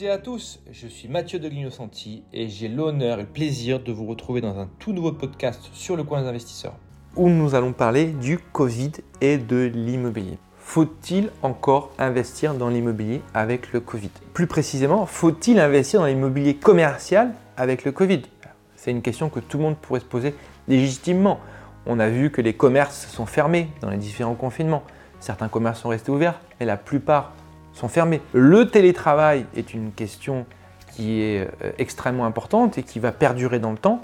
Toutes à tous, je suis Mathieu de Santi et j'ai l'honneur et le plaisir de vous retrouver dans un tout nouveau podcast sur le coin des investisseurs où nous allons parler du Covid et de l'immobilier. Faut-il encore investir dans l'immobilier avec le Covid? Plus précisément, faut-il investir dans l'immobilier commercial avec le Covid? C'est une question que tout le monde pourrait se poser légitimement. On a vu que les commerces sont fermés dans les différents confinements. Certains commerces sont restés ouverts, mais la plupart sont fermés. Le télétravail est une question qui est euh, extrêmement importante et qui va perdurer dans le temps.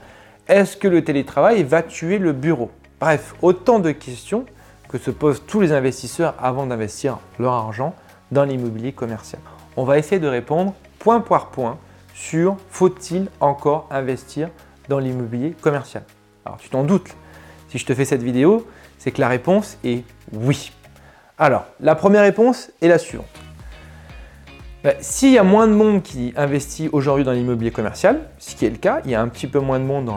Est-ce que le télétravail va tuer le bureau? Bref, autant de questions que se posent tous les investisseurs avant d'investir leur argent dans l'immobilier commercial. On va essayer de répondre point par point sur faut-il encore investir dans l'immobilier commercial? Alors tu t'en doutes, si je te fais cette vidéo, c'est que la réponse est oui. Alors, la première réponse est la suivante. Bah, s'il y a moins de monde qui investit aujourd'hui dans l'immobilier commercial, ce qui est le cas, il y a un petit peu moins de monde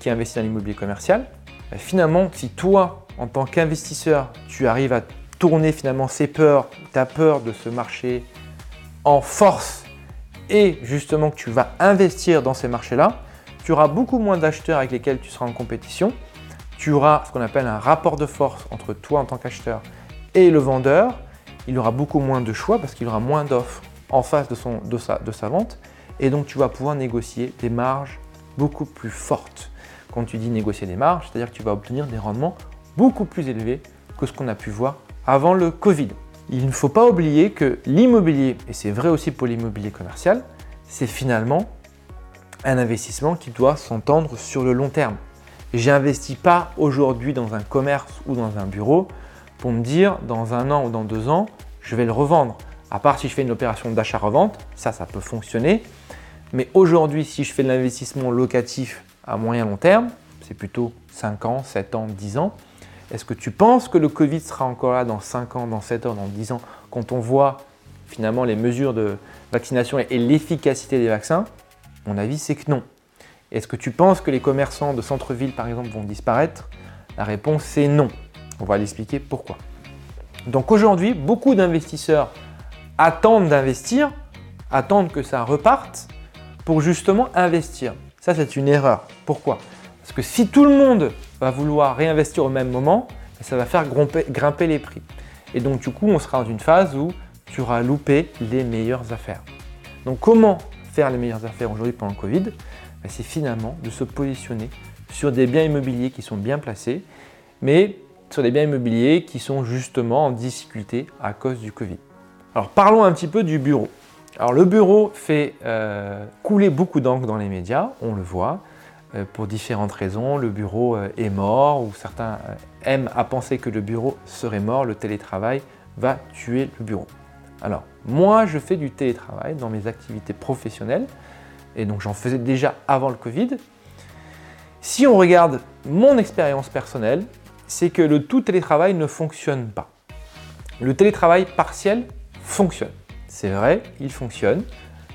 qui investit dans l'immobilier commercial, bah, finalement, si toi, en tant qu'investisseur, tu arrives à tourner finalement ces peurs, ta peur de ce marché en force et justement que tu vas investir dans ces marchés-là, tu auras beaucoup moins d'acheteurs avec lesquels tu seras en compétition. Tu auras ce qu'on appelle un rapport de force entre toi en tant qu'acheteur et le vendeur. Il aura beaucoup moins de choix parce qu'il aura moins d'offres en face de, sa vente. Et donc tu vas pouvoir négocier des marges beaucoup plus fortes. Quand tu dis négocier des marges, c'est-à-dire que tu vas obtenir des rendements beaucoup plus élevés que ce qu'on a pu voir avant le Covid. Il ne faut pas oublier que l'immobilier, et c'est vrai aussi pour l'immobilier commercial, c'est finalement un investissement qui doit s'entendre sur le long terme. J'investis pas aujourd'hui dans un commerce ou dans un bureau pour me dire dans un an ou dans deux ans, je vais le revendre. À part si je fais une opération d'achat-revente, ça, ça peut fonctionner. Mais aujourd'hui, si je fais de l'investissement locatif à moyen long terme, c'est plutôt 5 ans, 7 ans, 10 ans. Est-ce que tu penses que le Covid sera encore là dans 5 ans, dans 7 ans, dans 10 ans, quand on voit finalement les mesures de vaccination et l'efficacité des vaccins? Mon avis, c'est que non. Est-ce que tu penses que les commerçants de centre-ville, par exemple, vont disparaître? La réponse, c'est non. On va l'expliquer pourquoi. Donc aujourd'hui, beaucoup d'investisseurs attendent d'investir, attendent que ça reparte pour justement investir. Ça, c'est une erreur. Pourquoi? Parce que si tout le monde va vouloir réinvestir au même moment, ça va faire grimper, les prix. Et donc du coup, on sera dans une phase où tu auras loupé les meilleures affaires. Donc comment faire les meilleures affaires aujourd'hui pendant le Covid? Ben, C'est finalement de se positionner sur des biens immobiliers qui sont bien placés, mais sur des biens immobiliers qui sont justement en difficulté à cause du Covid. Alors parlons un petit peu du bureau. Alors le bureau fait euh, couler beaucoup d'encre dans les médias, on le voit, euh, pour différentes raisons. Le bureau euh, est mort, ou certains aiment à penser que le bureau serait mort, le télétravail va tuer le bureau. Alors moi je fais du télétravail dans mes activités professionnelles, et donc j'en faisais déjà avant le Covid. Si on regarde mon expérience personnelle, c'est que le tout télétravail ne fonctionne pas. Le télétravail partiel fonctionne. C'est vrai, il fonctionne.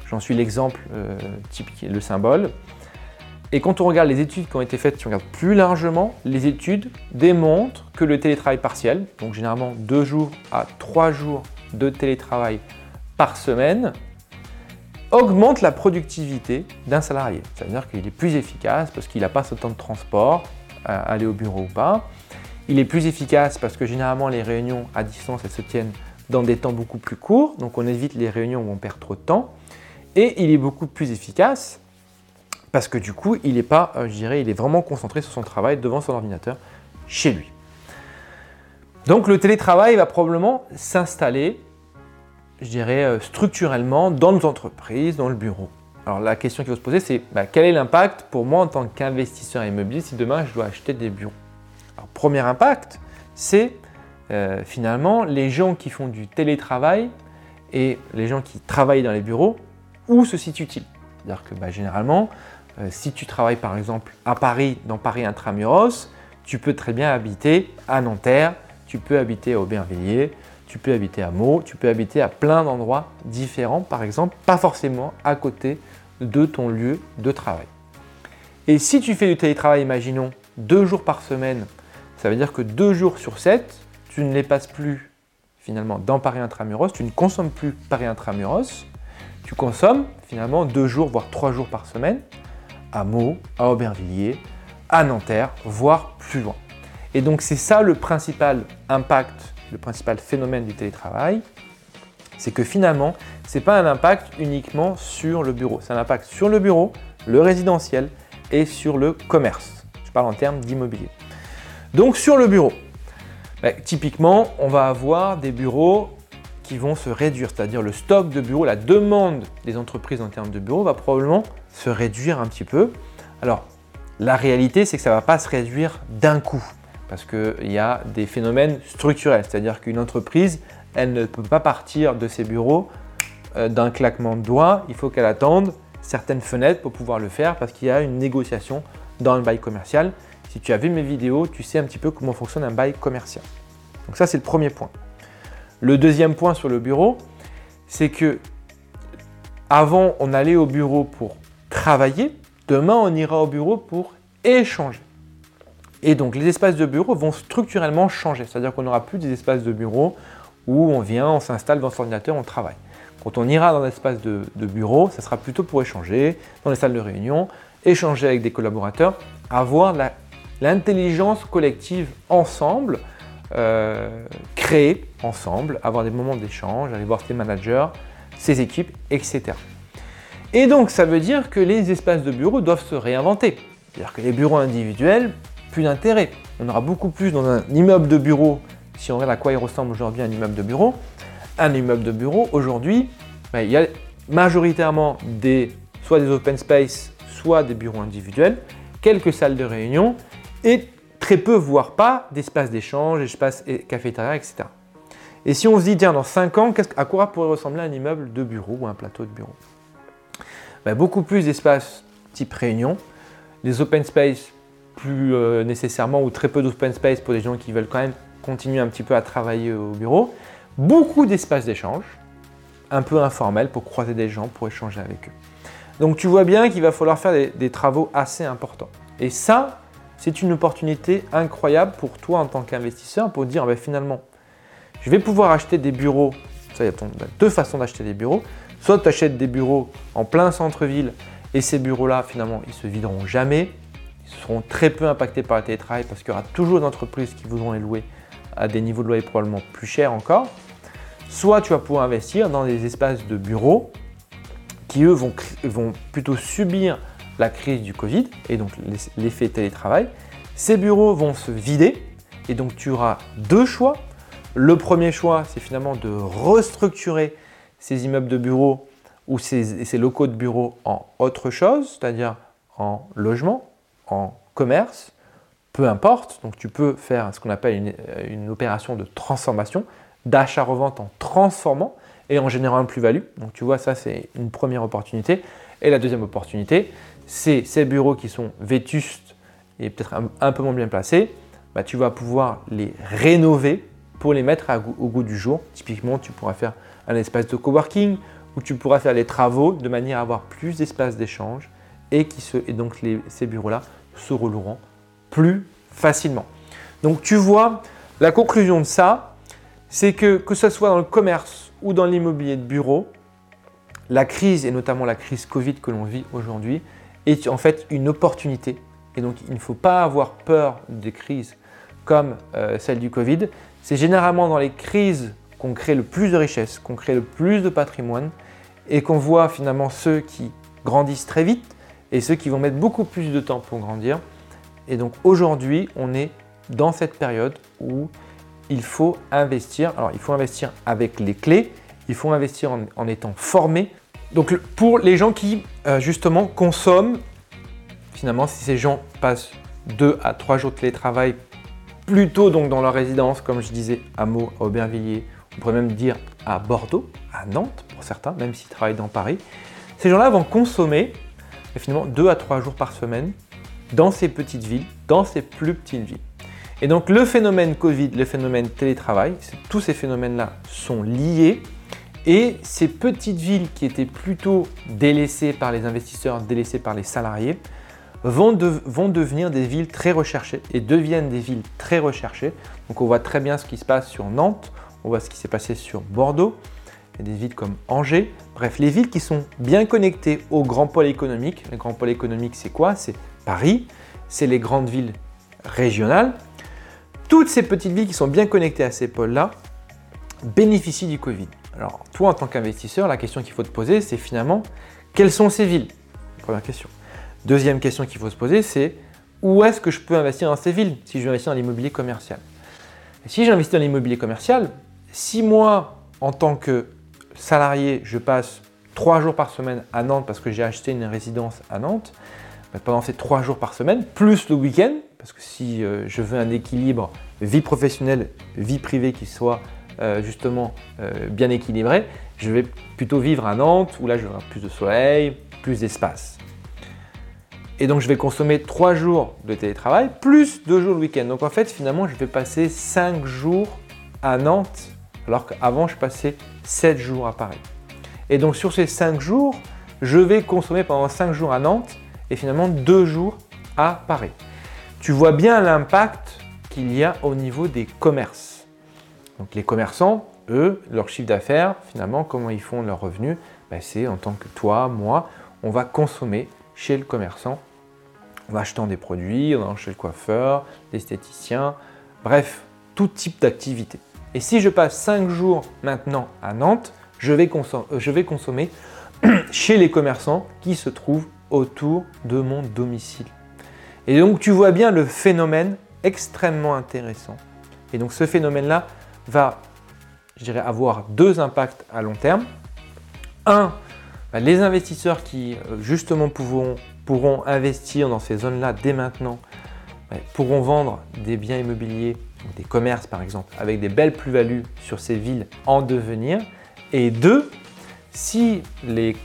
J'en suis l'exemple euh, typique, le symbole. Et quand on regarde les études qui ont été faites, si on regarde plus largement, les études démontrent que le télétravail partiel, donc généralement deux jours à trois jours de télétravail par semaine, augmente la productivité d'un salarié. C'est-à-dire qu'il est plus efficace parce qu'il n'a pas ce temps de transport, à aller au bureau ou pas. Il est plus efficace parce que généralement les réunions à distance, elles se tiennent dans des temps beaucoup plus courts, donc on évite les réunions où on perd trop de temps. Et il est beaucoup plus efficace parce que du coup, il est pas, euh, je dirais, il est vraiment concentré sur son travail devant son ordinateur chez lui. Donc le télétravail va probablement s'installer, je dirais, euh, structurellement dans nos entreprises, dans le bureau. Alors la question qui va se poser, c'est bah, quel est l'impact pour moi en tant qu'investisseur immobilier si demain je dois acheter des bureaux? Premier impact, c'est euh, finalement les gens qui font du télétravail et les gens qui travaillent dans les bureaux, où se situent-ils? C'est-à-dire que bah, généralement, euh, si tu travailles par exemple à Paris, dans Paris intramuros, tu peux très bien habiter à Nanterre, tu peux habiter à Aubervilliers, tu peux habiter à Meaux, tu peux habiter à plein d'endroits différents, par exemple, pas forcément à côté de ton lieu de travail. Et si tu fais du télétravail, imaginons, deux jours par semaine ça veut dire que deux jours sur sept, tu ne les passes plus finalement dans Paris Intramuros, tu ne consommes plus Paris Intramuros. tu consommes finalement deux jours, voire trois jours par semaine à Meaux, à Aubervilliers, à Nanterre, voire plus loin. Et donc c'est ça le principal impact, le principal phénomène du télétravail, c'est que finalement, ce n'est pas un impact uniquement sur le bureau, c'est un impact sur le bureau, le résidentiel et sur le commerce. Je parle en termes d'immobilier. Donc sur le bureau, ben, typiquement, on va avoir des bureaux qui vont se réduire, c'est-à-dire le stock de bureaux, la demande des entreprises en termes de bureaux va probablement se réduire un petit peu. Alors, la réalité, c'est que ça ne va pas se réduire d'un coup, parce qu'il y a des phénomènes structurels, c'est-à-dire qu'une entreprise, elle ne peut pas partir de ses bureaux euh, d'un claquement de doigts, il faut qu'elle attende certaines fenêtres pour pouvoir le faire, parce qu'il y a une négociation dans le bail commercial. Si tu as vu mes vidéos, tu sais un petit peu comment fonctionne un bail commercial. Donc ça, c'est le premier point. Le deuxième point sur le bureau, c'est que avant, on allait au bureau pour travailler. Demain, on ira au bureau pour échanger. Et donc, les espaces de bureau vont structurellement changer. C'est-à-dire qu'on n'aura plus des espaces de bureau où on vient, on s'installe dans son ordinateur, on travaille. Quand on ira dans l'espace de, de bureau, ça sera plutôt pour échanger, dans les salles de réunion, échanger avec des collaborateurs, avoir l'intelligence collective ensemble, euh, créer ensemble, avoir des moments d'échange, aller voir ses managers, ses équipes, etc. Et donc ça veut dire que les espaces de bureau doivent se réinventer. C'est-à-dire que les bureaux individuels, plus d'intérêt. On aura beaucoup plus dans un immeuble de bureau, si on regarde à quoi il ressemble aujourd'hui un immeuble de bureau. Un immeuble de bureau, aujourd'hui, ben, il y a majoritairement des, soit des open space, soit des bureaux individuels, quelques salles de réunion et très peu, voire pas, d'espaces d'échange, espaces cafétéria, etc. Et si on se dit, tiens, dans 5 ans, à quoi pourrait ressembler un immeuble de bureau ou un plateau de bureau? Ben, Beaucoup plus d'espaces type réunion, des open space plus euh, nécessairement ou très peu d'open space pour des gens qui veulent quand même continuer un petit peu à travailler au bureau, beaucoup d'espaces d'échange, un peu informels pour croiser des gens, pour échanger avec eux. Donc tu vois bien qu'il va falloir faire des travaux assez importants. Et ça, c'est une opportunité incroyable pour toi en tant qu'investisseur pour dire ben, finalement, je vais pouvoir acheter des bureaux. Il y a deux façons d'acheter des bureaux. Soit tu achètes des bureaux en plein centre-ville et ces bureaux-là, finalement, ils se videront jamais. Ils seront très peu impactés par le télétravail parce qu'il y aura toujours des entreprises qui voudront les louer à des niveaux de loyer probablement plus chers encore. Soit tu vas pouvoir investir dans des espaces de bureaux qui, eux, vont plutôt subir la crise du Covid et donc l'effet télétravail. Ces bureaux vont se vider et donc tu auras deux choix. Le premier choix, c'est finalement de restructurer ces immeubles de bureaux ou ces, locaux de bureaux en autre chose, c'est-à-dire en logement, en commerce, peu importe. Donc tu peux faire ce qu'on appelle une, une, opération de transformation, d'achat-revente en transformant et en générant une plus-value. Donc tu vois, ça c'est une première opportunité. Et la deuxième opportunité, c'est ces bureaux qui sont vétustes et peut-être un, peu moins bien placés, bah, tu vas pouvoir les rénover pour les mettre au goût du jour. Typiquement, tu pourras faire un espace de coworking où tu pourras faire les travaux de manière à avoir plus d'espace d'échange et, et donc ces bureaux-là se rouleront plus facilement. Donc tu vois, la conclusion de ça, c'est que que ce soit dans le commerce ou dans l'immobilier de bureau, la crise, et notamment la crise Covid que l'on vit aujourd'hui, est en fait une opportunité. Et donc il ne faut pas avoir peur des crises comme euh, celle du Covid. C'est généralement dans les crises qu'on crée le plus de richesses, qu'on crée le plus de patrimoine et qu'on voit finalement ceux qui grandissent très vite et ceux qui vont mettre beaucoup plus de temps pour grandir. Et donc aujourd'hui, on est dans cette période où il faut investir. Alors il faut investir avec les clés, il faut investir en étant formé donc pour les gens qui euh, justement consomment, finalement si ces gens passent 2 à 3 jours de télétravail plutôt donc dans leur résidence, comme je disais, à Meaux, à Aubervilliers, on pourrait même dire à Bordeaux, à Nantes pour certains, même s'ils travaillent dans Paris, ces gens-là vont consommer finalement 2 à 3 jours par semaine dans ces petites villes, dans ces plus petites villes. Et donc le phénomène Covid, le phénomène télétravail, tous ces phénomènes-là sont liés et ces petites villes qui étaient plutôt délaissées par les investisseurs, délaissées par les salariés, vont, devenir des villes très recherchées et deviennent des villes très recherchées. Donc on voit très bien ce qui se passe sur Nantes, on voit ce qui s'est passé sur Bordeaux. a des villes comme Angers, bref, les villes qui sont bien connectées au grand pôle économique. Le grand pôle économique, c'est quoi? C'est Paris, c'est les grandes villes régionales. Toutes ces petites villes qui sont bien connectées à ces pôles-là bénéficient du Covid. Alors, toi, en tant qu'investisseur, la question qu'il faut te poser, c'est finalement, quelles sont ces villes? Première question. Deuxième question qu'il faut se poser, c'est où est-ce que je peux investir dans ces villes si je veux investir dans l'immobilier commercial? Si j'investis dans l'immobilier commercial, si moi, en tant que salarié, je passe trois jours par semaine à Nantes parce que j'ai acheté une résidence à Nantes, ben, pendant ces trois jours par semaine, plus le week-end, parce que si euh, je veux un équilibre vie professionnelle, vie privée qui soit euh, justement euh, bien équilibré, je vais plutôt vivre à Nantes où là je vais plus de soleil, plus d'espace. Et donc je vais consommer 3 jours de télétravail plus 2 jours le week-end. Donc en fait finalement je vais passer 5 jours à Nantes alors qu'avant je passais 7 jours à Paris. Et donc sur ces 5 jours, je vais consommer pendant 5 jours à Nantes et finalement 2 jours à Paris. Tu vois bien l'impact qu'il y a au niveau des commerces. Donc les commerçants, eux, leur chiffre d'affaires, finalement, comment ils font leurs revenus ben, C'est en tant que toi, moi, on va consommer chez le commerçant en achetant des produits, en allant chez le coiffeur, l'esthéticien, bref, tout type d'activité. Et si je passe 5 jours maintenant à Nantes, je vais, euh, je vais consommer chez les commerçants qui se trouvent autour de mon domicile. Et donc tu vois bien le phénomène extrêmement intéressant. Et donc ce phénomène-là va, je dirais, avoir deux impacts à long terme. Un, bah, les investisseurs qui euh, justement pourront, investir dans ces zones-là dès maintenant bah, pourront vendre des biens immobiliers, des commerces par exemple, avec des belles plus-values sur ces villes en devenir. Et deux, si les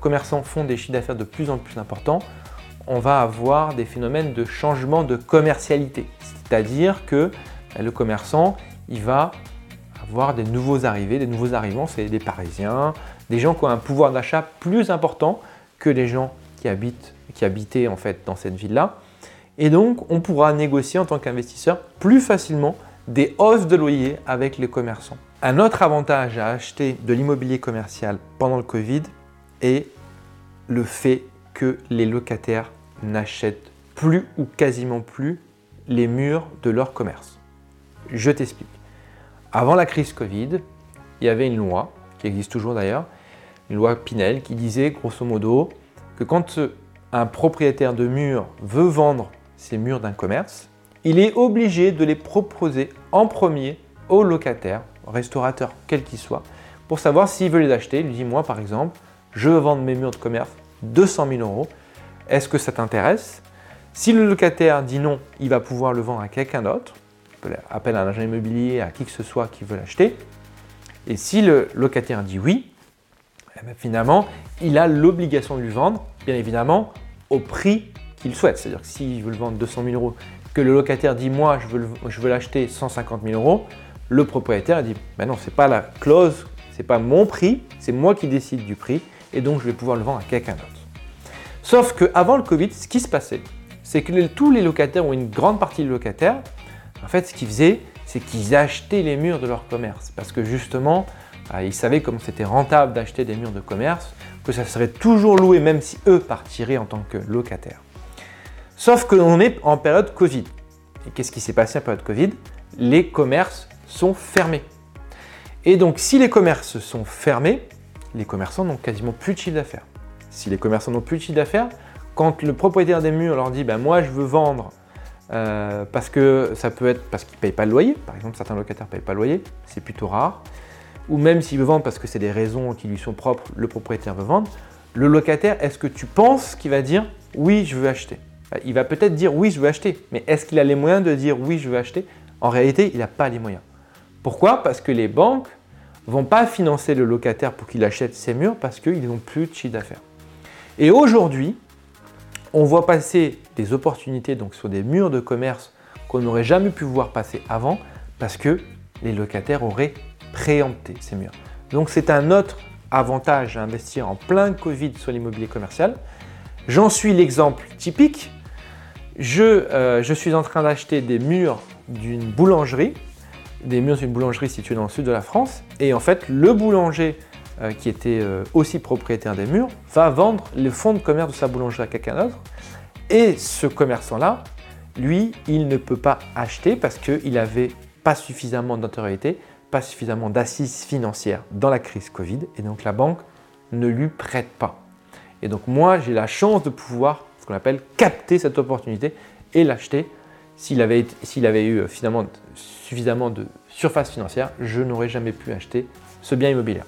commerçants font des chiffres d'affaires de plus en plus importants, on va avoir des phénomènes de changement de commercialité. C'est-à-dire que bah, le commerçant, il va avoir des nouveaux arrivés. Des nouveaux arrivants, c'est des Parisiens, des gens qui ont un pouvoir d'achat plus important que les gens qui, habitent, qui habitaient en fait dans cette ville-là. Et donc, on pourra négocier en tant qu'investisseur plus facilement des hausses de loyer avec les commerçants. Un autre avantage à acheter de l'immobilier commercial pendant le Covid est le fait que les locataires n'achètent plus ou quasiment plus les murs de leur commerce. Je t'explique. Avant la crise Covid, il y avait une loi, qui existe toujours d'ailleurs, une loi Pinel, qui disait grosso modo que quand un propriétaire de murs veut vendre ses murs d'un commerce, il est obligé de les proposer en premier aux locataires, restaurateurs quels qu'ils soient, pour savoir s'il veut les acheter. Il lui dit Moi, par exemple, je veux vendre mes murs de commerce 200 000 euros. Est-ce que ça t'intéresse? Si le locataire dit non, il va pouvoir le vendre à quelqu'un d'autre. Appelle un agent immobilier, à qui que ce soit qui veut l'acheter. Et si le locataire dit oui, eh ben, finalement, il a l'obligation de lui vendre, bien évidemment, au prix qu'il souhaite. C'est-à-dire que s'il veut le vendre 200 000 euros, que le locataire dit moi je veux, je veux l'acheter 150 000 euros, le propriétaire dit ben non, c'est pas la clause, c'est pas mon prix, c'est moi qui décide du prix et donc je vais pouvoir le vendre à quelqu'un d'autre. Sauf qu'avant le Covid, ce qui se passait, c'est que tous les locataires ou une grande partie des locataires, en fait, ce qu'ils faisaient, c'est qu'ils achetaient les murs de leur commerce parce que justement, euh, ils savaient comment c'était rentable d'acheter des murs de commerce, que ça serait toujours loué même si eux partiraient en tant que locataires. Sauf que l'on est en période Covid. Et qu'est-ce qui s'est passé en période Covid? Les commerces sont fermés. Et donc, si les commerces sont fermés, les commerçants n'ont quasiment plus de chiffre d'affaires. Si les commerçants n'ont plus de chiffre d'affaires, quand le propriétaire des murs leur dit ben moi je veux vendre euh, parce que ça peut être parce qu'ils ne payent pas le loyer, par exemple certains locataires ne payent pas le loyer, c'est plutôt rare, ou même s'il veut vendre parce que c'est des raisons qui lui sont propres, le propriétaire veut vendre, le locataire, est-ce que tu penses qu'il va dire oui je veux acheter Il va peut-être dire oui je veux acheter, mais est-ce qu'il a les moyens de dire oui je veux acheter En réalité, il n'a pas les moyens. Pourquoi? Parce que les banques vont pas financer le locataire pour qu'il achète ses murs parce qu'ils n'ont plus de chiffre d'affaires. Et aujourd'hui, on voit passer des opportunités donc sur des murs de commerce qu'on n'aurait jamais pu voir passer avant parce que les locataires auraient préempté ces murs. Donc c'est un autre avantage à investir en plein Covid sur l'immobilier commercial. J'en suis l'exemple typique. Je, euh, suis en train d'acheter des murs d'une boulangerie des murs d'une boulangerie située dans le sud de la France. Et en fait, le boulanger euh, qui était euh, aussi propriétaire des murs va vendre le fonds de commerce de sa boulangerie à quelqu'un d'autre. Et ce commerçant-là, lui, il ne peut pas acheter parce qu'il n'avait pas suffisamment d'autorité, pas suffisamment d'assises financières dans la crise Covid. Et donc la banque ne lui prête pas. Et donc moi, j'ai la chance de pouvoir, ce qu'on appelle, capter cette opportunité et l'acheter. S'il avait, avait eu euh, finalement suffisamment de surface financière, je n'aurais jamais pu acheter ce bien immobilier.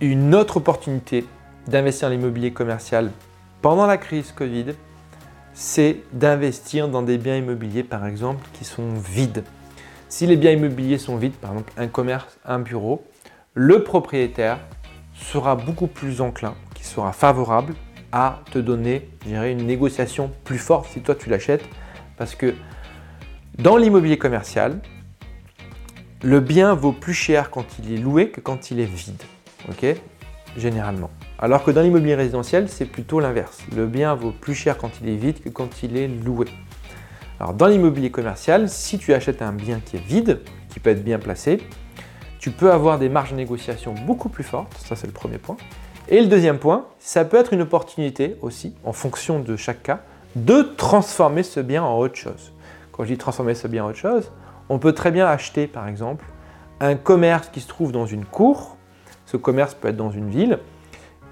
Une autre opportunité d'investir en immobilier commercial pendant la crise Covid, c'est d'investir dans des biens immobiliers, par exemple, qui sont vides. Si les biens immobiliers sont vides, par exemple un commerce, un bureau, le propriétaire sera beaucoup plus enclin, qui sera favorable à te donner, une négociation plus forte si toi tu l'achètes, parce que dans l'immobilier commercial, le bien vaut plus cher quand il est loué que quand il est vide, ok? Généralement. Alors que dans l'immobilier résidentiel, c'est plutôt l'inverse. Le bien vaut plus cher quand il est vide que quand il est loué. Alors dans l'immobilier commercial, si tu achètes un bien qui est vide, qui peut être bien placé, tu peux avoir des marges de négociation beaucoup plus fortes, ça c'est le premier point. Et le deuxième point, ça peut être une opportunité aussi, en fonction de chaque cas, de transformer ce bien en autre chose. Quand je dis transformer ce bien en autre chose, on peut très bien acheter par exemple un commerce qui se trouve dans une cour, ce commerce peut être dans une ville,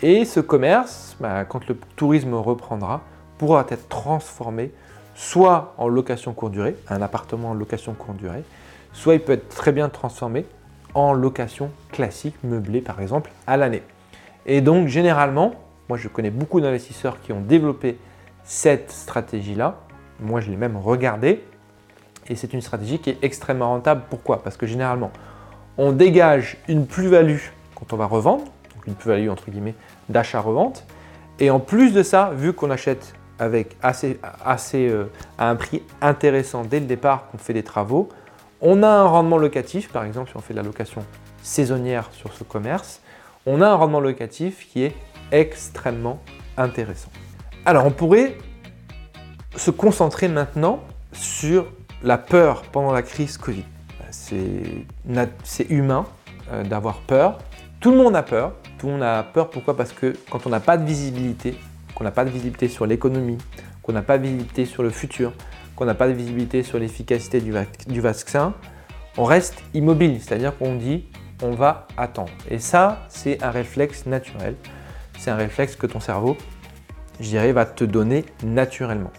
et ce commerce, bah, quand le tourisme reprendra, pourra être transformé soit en location courte durée, un appartement en location courte durée, soit il peut être très bien transformé en location classique, meublée par exemple, à l'année. Et donc généralement, moi je connais beaucoup d'investisseurs qui ont développé cette stratégie-là. Moi je l'ai même regardé. Et c'est une stratégie qui est extrêmement rentable. Pourquoi? Parce que généralement, on dégage une plus-value quand on va revendre, donc une plus-value entre guillemets d'achat-revente. Et en plus de ça, vu qu'on achète avec assez, assez euh, à un prix intéressant dès le départ, qu'on fait des travaux, on a un rendement locatif, par exemple si on fait de la location saisonnière sur ce commerce, on a un rendement locatif qui est extrêmement intéressant. Alors on pourrait se concentrer maintenant sur la peur pendant la crise Covid. C'est humain euh, d'avoir peur. Tout le monde a peur. Tout le monde a peur. Pourquoi? Parce que quand on n'a pas de visibilité, qu'on n'a pas de visibilité sur l'économie, qu'on n'a pas de visibilité sur le futur, qu'on n'a pas de visibilité sur l'efficacité du, du vaccin, on reste immobile, c'est-à-dire qu'on dit on va attendre. Et ça, c'est un réflexe naturel. C'est un réflexe que ton cerveau, je dirais, va te donner naturellement.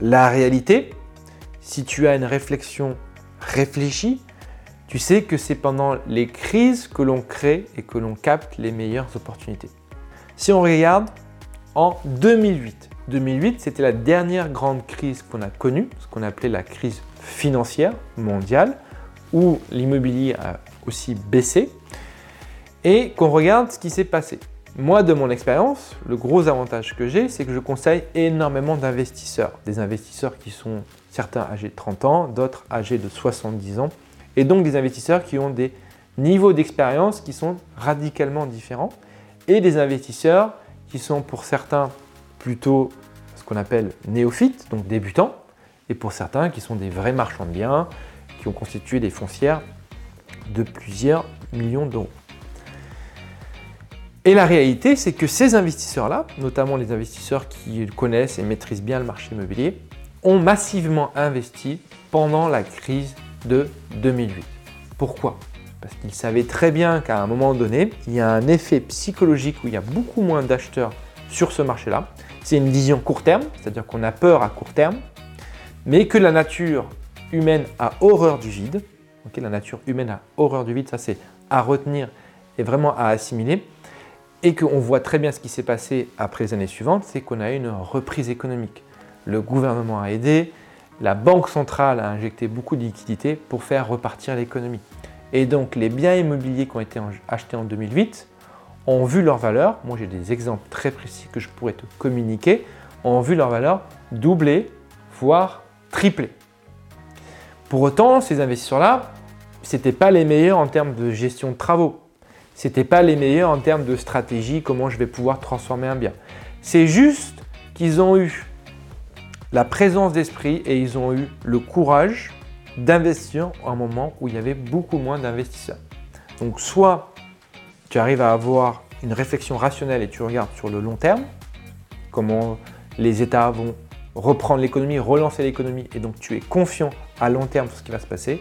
La réalité, si tu as une réflexion réfléchie, tu sais que c'est pendant les crises que l'on crée et que l'on capte les meilleures opportunités. Si on regarde en 2008, 2008, c'était la dernière grande crise qu'on a connue, ce qu'on appelait la crise financière mondiale, où l'immobilier a aussi baissé, et qu'on regarde ce qui s'est passé. Moi, de mon expérience, le gros avantage que j'ai, c'est que je conseille énormément d'investisseurs. Des investisseurs qui sont certains âgés de 30 ans, d'autres âgés de 70 ans, et donc des investisseurs qui ont des niveaux d'expérience qui sont radicalement différents, et des investisseurs qui sont pour certains plutôt ce qu'on appelle néophytes, donc débutants, et pour certains qui sont des vrais marchands de biens, qui ont constitué des foncières de plusieurs millions d'euros. Et la réalité, c'est que ces investisseurs-là, notamment les investisseurs qui connaissent et maîtrisent bien le marché immobilier, ont massivement investi pendant la crise de 2008. Pourquoi? Parce qu'ils savaient très bien qu'à un moment donné, il y a un effet psychologique où il y a beaucoup moins d'acheteurs sur ce marché-là. C'est une vision court terme, c'est-à-dire qu'on a peur à court terme, mais que la nature humaine a horreur du vide. la nature humaine a horreur du vide, ça c'est à retenir et vraiment à assimiler. Et qu'on voit très bien ce qui s'est passé après les années suivantes, c'est qu'on a eu une reprise économique. Le gouvernement a aidé, la banque centrale a injecté beaucoup de liquidités pour faire repartir l'économie. Et donc les biens immobiliers qui ont été achetés en 2008 ont vu leur valeur, moi j'ai des exemples très précis que je pourrais te communiquer, ont vu leur valeur doubler, voire tripler. Pour autant, ces investisseurs-là, ce n'étaient pas les meilleurs en termes de gestion de travaux. Ce n'étaient pas les meilleurs en termes de stratégie, comment je vais pouvoir transformer un bien. C'est juste qu'ils ont eu la présence d'esprit et ils ont eu le courage d'investir à un moment où il y avait beaucoup moins d'investisseurs. Donc soit tu arrives à avoir une réflexion rationnelle et tu regardes sur le long terme, comment les États vont reprendre l'économie, relancer l'économie, et donc tu es confiant à long terme sur ce qui va se passer.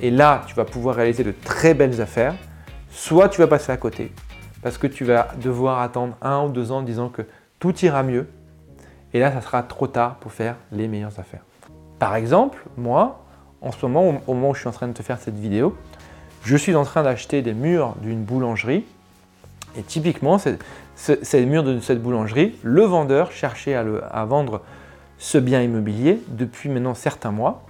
Et là, tu vas pouvoir réaliser de très belles affaires. Soit tu vas passer à côté, parce que tu vas devoir attendre un ou deux ans en disant que tout ira mieux. Et là, ça sera trop tard pour faire les meilleures affaires. Par exemple, moi, en ce moment, au moment où je suis en train de te faire cette vidéo, je suis en train d'acheter des murs d'une boulangerie. Et typiquement, ces murs de cette boulangerie, le vendeur cherchait à, vendre ce bien immobilier depuis maintenant certains mois.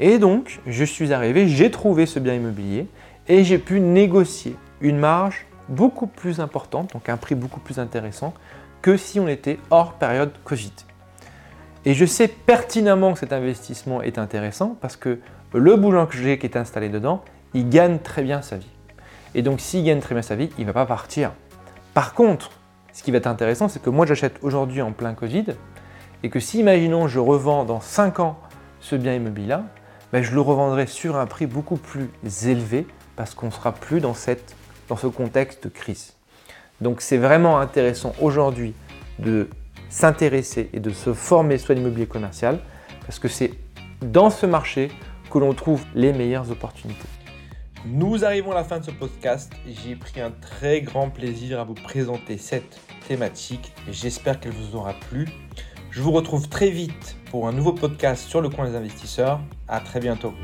Et donc, je suis arrivé, j'ai trouvé ce bien immobilier et j'ai pu négocier une marge beaucoup plus importante, donc un prix beaucoup plus intéressant que si on était hors période Covid. Et je sais pertinemment que cet investissement est intéressant parce que le boulanger qui est installé dedans, il gagne très bien sa vie. Et donc s'il gagne très bien sa vie, il ne va pas partir. Par contre, ce qui va être intéressant, c'est que moi j'achète aujourd'hui en plein Covid et que si, imaginons, je revends dans 5 ans ce bien immobilier-là, ben, je le revendrai sur un prix beaucoup plus élevé parce qu'on ne sera plus dans, cette, dans ce contexte de crise. Donc c'est vraiment intéressant aujourd'hui de s'intéresser et de se former sur l'immobilier commercial parce que c'est dans ce marché que l'on trouve les meilleures opportunités. Nous arrivons à la fin de ce podcast. J'ai pris un très grand plaisir à vous présenter cette thématique j'espère qu'elle vous aura plu. Je vous retrouve très vite pour un nouveau podcast sur le coin des investisseurs. À très bientôt.